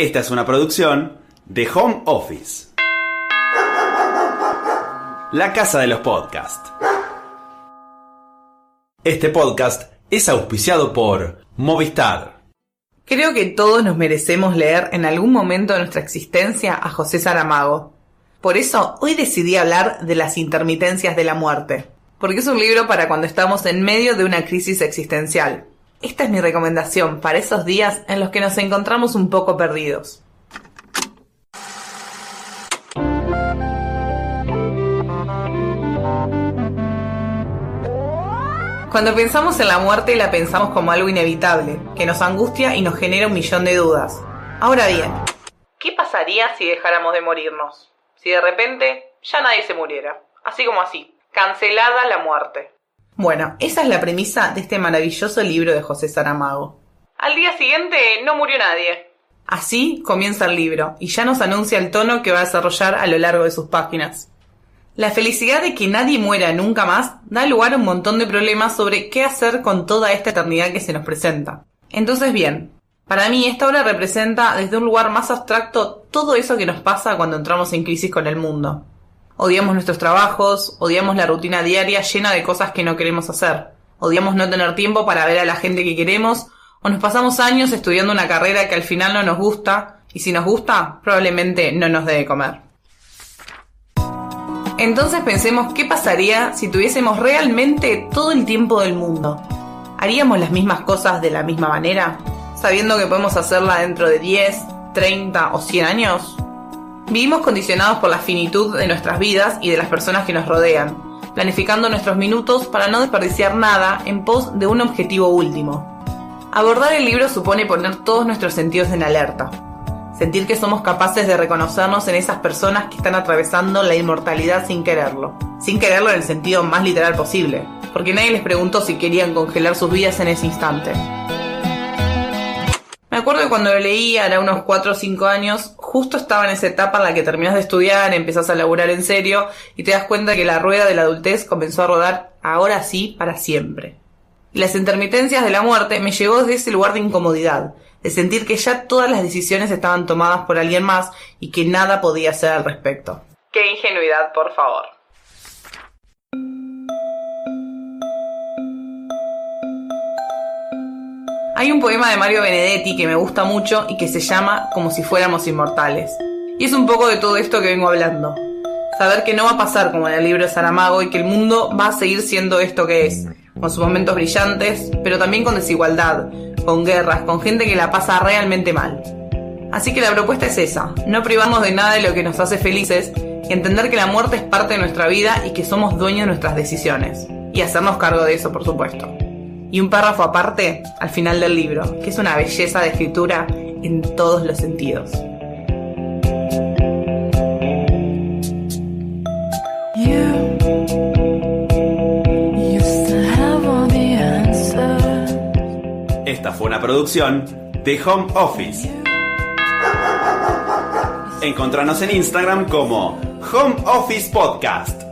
Esta es una producción de Home Office. La casa de los podcasts. Este podcast es auspiciado por Movistar. Creo que todos nos merecemos leer en algún momento de nuestra existencia a José Saramago. Por eso hoy decidí hablar de las intermitencias de la muerte, porque es un libro para cuando estamos en medio de una crisis existencial. Esta es mi recomendación para esos días en los que nos encontramos un poco perdidos. Cuando pensamos en la muerte la pensamos como algo inevitable, que nos angustia y nos genera un millón de dudas. Ahora bien, ¿qué pasaría si dejáramos de morirnos? Si de repente ya nadie se muriera, así como así, cancelada la muerte. Bueno, esa es la premisa de este maravilloso libro de José Saramago. Al día siguiente no murió nadie. Así comienza el libro, y ya nos anuncia el tono que va a desarrollar a lo largo de sus páginas. La felicidad de que nadie muera nunca más da lugar a un montón de problemas sobre qué hacer con toda esta eternidad que se nos presenta. Entonces bien, para mí esta obra representa desde un lugar más abstracto todo eso que nos pasa cuando entramos en crisis con el mundo. Odiamos nuestros trabajos, odiamos la rutina diaria llena de cosas que no queremos hacer, odiamos no tener tiempo para ver a la gente que queremos, o nos pasamos años estudiando una carrera que al final no nos gusta, y si nos gusta, probablemente no nos debe comer. Entonces pensemos qué pasaría si tuviésemos realmente todo el tiempo del mundo. ¿Haríamos las mismas cosas de la misma manera? Sabiendo que podemos hacerla dentro de 10, 30 o 100 años? Vivimos condicionados por la finitud de nuestras vidas y de las personas que nos rodean, planificando nuestros minutos para no desperdiciar nada en pos de un objetivo último. Abordar el libro supone poner todos nuestros sentidos en alerta, sentir que somos capaces de reconocernos en esas personas que están atravesando la inmortalidad sin quererlo, sin quererlo en el sentido más literal posible, porque nadie les preguntó si querían congelar sus vidas en ese instante. Me acuerdo que cuando lo leí, era unos 4 o 5 años, justo estaba en esa etapa en la que terminas de estudiar, empezás a laburar en serio y te das cuenta que la rueda de la adultez comenzó a rodar ahora sí para siempre. Las intermitencias de la muerte me llevó desde ese lugar de incomodidad, de sentir que ya todas las decisiones estaban tomadas por alguien más y que nada podía hacer al respecto. Qué ingenuidad, por favor. Hay un poema de Mario Benedetti que me gusta mucho y que se llama Como si fuéramos inmortales. Y es un poco de todo esto que vengo hablando. Saber que no va a pasar como en el libro de Saramago y que el mundo va a seguir siendo esto que es, con sus momentos brillantes, pero también con desigualdad, con guerras, con gente que la pasa realmente mal. Así que la propuesta es esa, no privarnos de nada de lo que nos hace felices y entender que la muerte es parte de nuestra vida y que somos dueños de nuestras decisiones. Y hacernos cargo de eso, por supuesto y un párrafo aparte al final del libro, que es una belleza de escritura en todos los sentidos. Esta fue una producción de Home Office. Encontranos en Instagram como Home Office Podcast.